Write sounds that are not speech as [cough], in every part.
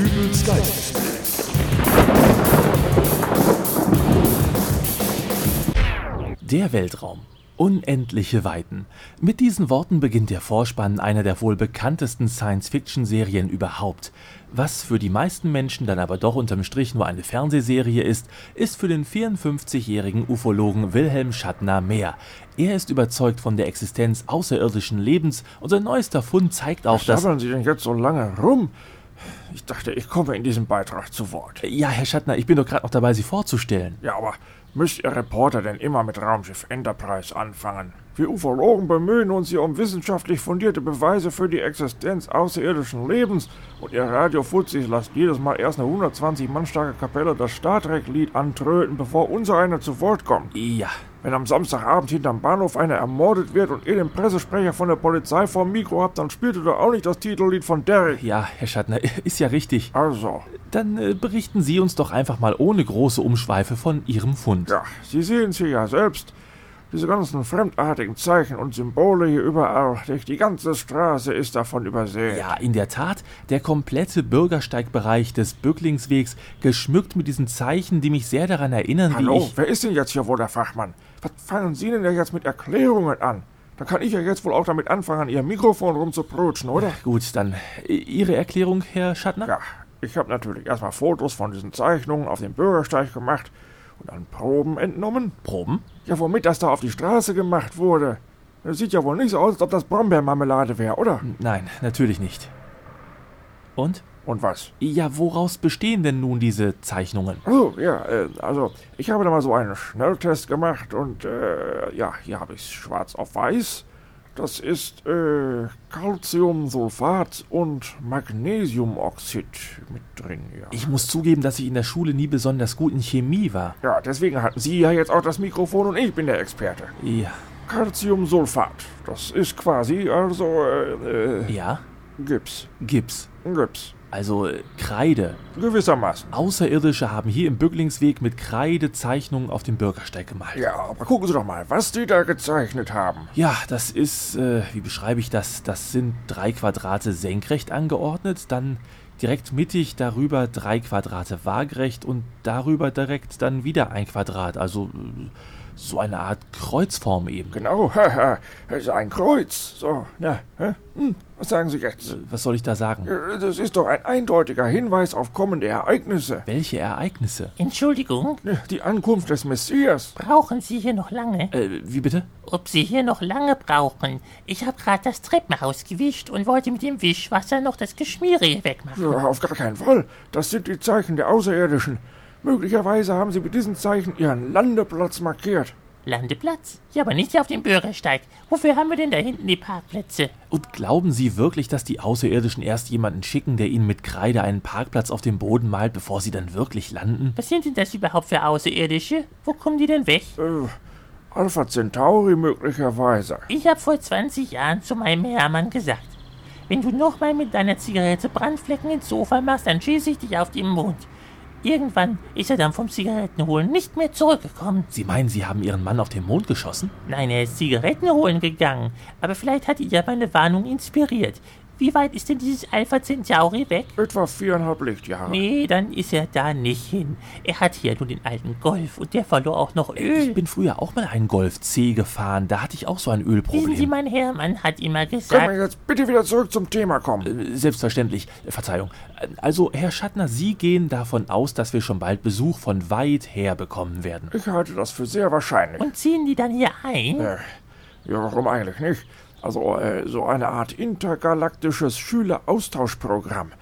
Dübels Geistesblitz. Der Weltraum. Unendliche Weiten. Mit diesen Worten beginnt der Vorspann einer der wohl bekanntesten Science-Fiction-Serien überhaupt. Was für die meisten Menschen dann aber doch unterm Strich nur eine Fernsehserie ist, ist für den 54-jährigen Ufologen Wilhelm Schattner mehr. Er ist überzeugt von der Existenz außerirdischen Lebens und sein neuester Fund zeigt auch, Was dass... sabbern Sie denn jetzt so lange rum? Ich dachte, ich komme in diesem Beitrag zu Wort. Ja, Herr Schattner, ich bin doch gerade noch dabei, Sie vorzustellen. Ja, aber müsst ihr Reporter denn immer mit Raumschiff Enterprise anfangen? Wir Ufologen bemühen uns hier um wissenschaftlich fundierte Beweise für die Existenz außerirdischen Lebens und ihr Radio Fuzis lasst jedes Mal erst eine 120 Mann starke Kapelle das Star Trek-Lied antröten, bevor unser einer zu Wort kommt. Ja, Wenn am Samstagabend hinterm Bahnhof einer ermordet wird und ihr den Pressesprecher von der Polizei vorm Mikro habt, dann spielt ihr doch auch nicht das Titellied von Derek. ja, Herr Schattner, [laughs] ist ja richtig. Also, Dann äh, berichten Sie uns doch einfach mal ohne große Umschweife von Ihrem Fund. Ja, Sie sehen es hier ja selbst. Diese ganzen fremdartigen Zeichen und Symbole hier überall. Die ganze Straße ist davon übersät. Ja, in der Tat, der komplette Bürgersteigbereich des Bücklingswegs geschmückt mit diesen Zeichen, die mich sehr daran erinnern, wie Hallo, ich... wer ist denn jetzt hier wohl der Fachmann? Was fangen Sie denn da jetzt mit Erklärungen an? Da kann ich ja jetzt wohl auch damit anfangen, an Ihrem Mikrofon rumzuprutschen, oder? Gut, dann äh, Ihre Erklärung, Herr Schattner? Ja, ich habe natürlich erstmal Fotos von diesen Zeichnungen auf dem Bürgersteig gemacht und dann Proben entnommen. Proben? Ja, womit das da auf die Straße gemacht wurde. Das sieht ja wohl nicht so aus, als ob das Brombeermarmelade wäre, oder? Nein, natürlich nicht. Und? Und was? Ja, woraus bestehen denn nun diese Zeichnungen? Oh, ja, äh, also ich habe da mal so einen Schnelltest gemacht und äh, ja, hier habe ich schwarz auf weiß. Das ist äh, Calciumsulfat und Magnesiumoxid mit drin, ja. Ich muss zugeben, dass ich in der Schule nie besonders gut in Chemie war. Ja, deswegen hatten Sie ja jetzt auch das Mikrofon und ich bin der Experte. Ja. Calciumsulfat, das ist quasi also äh, äh, Ja? Gips. Gips. Gips. Also äh, Kreide. Gewissermaßen. Außerirdische haben hier im Bücklingsweg mit Kreide Zeichnungen auf dem Bürgersteig gemalt. Ja, aber gucken Sie doch mal, was die da gezeichnet haben. Ja, das ist, äh, wie beschreibe ich das? Das sind drei Quadrate senkrecht angeordnet, dann direkt mittig darüber drei Quadrate waagerecht und darüber direkt dann wieder ein Quadrat. Also äh, so eine Art Kreuzform eben. Genau, haha, ist ein Kreuz. So, na? Hm, was sagen Sie jetzt? Was soll ich da sagen? Äh, Das ist doch ein eindeutiger Hinweis auf kommende Ereignisse. Welche Ereignisse? Entschuldigung, Die Ankunft des Messias. brauchen Sie hier noch lange? Äh, wie bitte? Ob Sie hier noch lange brauchen? Ich habe gerade das Treppenhaus gewischt und wollte mit dem Wischwasser noch das Geschmiere hier wegmachen. Ja, auf gar keinen Fall. Das sind die Zeichen der Außerirdischen. Möglicherweise haben Sie mit diesen Zeichen Ihren Landeplatz markiert. Landeplatz? Ja, aber nicht hier auf dem Bürgersteig. Wofür haben wir denn da hinten die Parkplätze? Und glauben Sie wirklich, dass die Außerirdischen erst jemanden schicken, der ihnen mit Kreide einen Parkplatz auf dem Boden malt, bevor sie dann wirklich landen? Was sind denn das überhaupt für Außerirdische? Wo kommen die denn weg? Äh, Alpha Centauri möglicherweise. Ich habe vor 20 Jahren zu meinem Hermann gesagt, wenn du nochmal mit deiner Zigarette Brandflecken ins Sofa machst, dann schieße ich dich auf den Mond. Irgendwann ist er dann vom Zigarettenholen nicht mehr zurückgekommen. Sie meinen, Sie haben Ihren Mann auf den Mond geschossen? Nein, er ist Zigaretten holen gegangen. Aber vielleicht hat ihn ja meine Warnung inspiriert. Wie weit ist denn dieses Alpha Centauri weg? Etwa viereinhalb Lichtjahre. Nee, dann ist er da nicht hin. Er hat hier nur den alten Golf und der verlor auch noch Ich Öl. bin früher auch mal einen Golf C gefahren. Da hatte ich auch so ein Wissen Sie, Ölproblem. mein Hermann hat immer Können wir gesagt, jetzt bitte wieder zurück zum Thema kommen? Äh, Selbstverständlich. Verzeihung. Also, Herr Schattner, Sie gehen davon aus, dass wir schon bald Besuch von weit her bekommen werden. Ich halte das für sehr wahrscheinlich. und ziehen die dann hier ein? Äh, ja, warum eigentlich nicht? Also, äh, so eine Art intergalaktisches Schüleraustauschprogramm.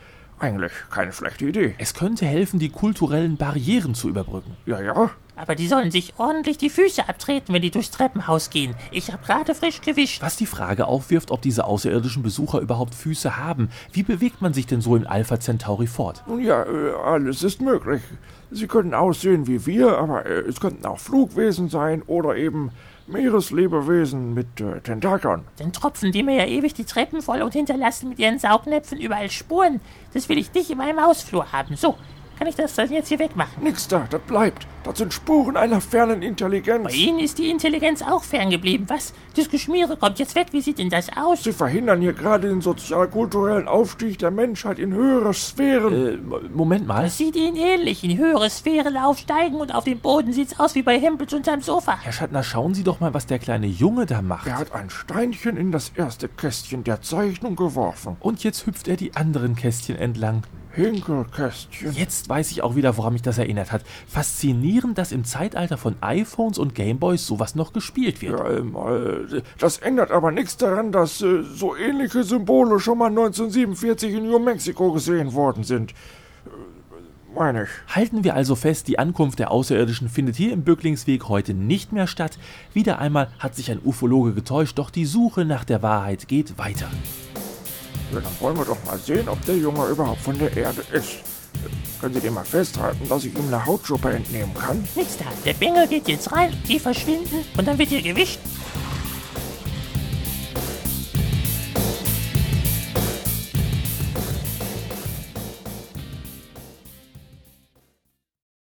Eigentlich keine schlechte Idee. Es könnte helfen, die kulturellen Barrieren zu überbrücken. Ja, ja. Aber die sollen sich ordentlich die Füße abtreten, wenn die durchs Treppenhaus gehen. Ich habe gerade frisch gewischt. Was die Frage aufwirft, ob diese außerirdischen Besucher überhaupt Füße haben. Wie bewegt man sich denn so in Alpha Centauri fort? Nun ja, äh, alles ist möglich. Sie können aussehen wie wir, aber äh, es könnten auch Flugwesen sein oder eben Meereslebewesen mit äh, Tentakeln. Dann tropfen die mir ja ewig die Treppen voll und hinterlassen mit ihren Saugnäpfen überall Spuren. Das will ich nicht in meinem Hausflur haben. So, kann ich das dann jetzt hier wegmachen? Nix da, das bleibt. Das sind Spuren einer fernen Intelligenz. Bei Ihnen ist die Intelligenz auch ferngeblieben. Was? Das Geschmiere kommt jetzt weg. Wie sieht denn das aus? Sie verhindern hier gerade den sozial-kulturellen Aufstieg der Menschheit in höhere Sphären. Äh, Moment mal. Das sieht Ihnen ähnlich. In höhere Sphären aufsteigen und auf dem Boden sieht's aus wie bei Hempels unterm Sofa. Herr Schattner, schauen Sie doch mal, was der kleine Junge da macht. er hat ein Steinchen in das erste Kästchen der Zeichnung geworfen. Und jetzt hüpft er die anderen Kästchen entlang. Hinkelkästchen. Jetzt weiß ich auch wieder, woran mich das erinnert hat. Faszinierend, dass im Zeitalter von iPhones und Gameboys sowas noch gespielt wird. Ja, das ändert aber nichts daran, dass äh, so ähnliche Symbole schon mal 1947 in New Mexico gesehen worden sind. Meine ich. Halten wir also fest, die Ankunft der Außerirdischen findet hier im Bücklingsweg heute nicht mehr statt. Wieder einmal hat sich ein Ufologe getäuscht, doch die Suche nach der Wahrheit geht weiter. Ja, dann wollen wir doch mal sehen, ob der Junge überhaupt von der Erde ist. Können Sie den mal festhalten, dass ich ihm eine Hautschuppe entnehmen kann? Nichts da. Der Bengel geht jetzt rein, die verschwinden und dann wird hier gewischt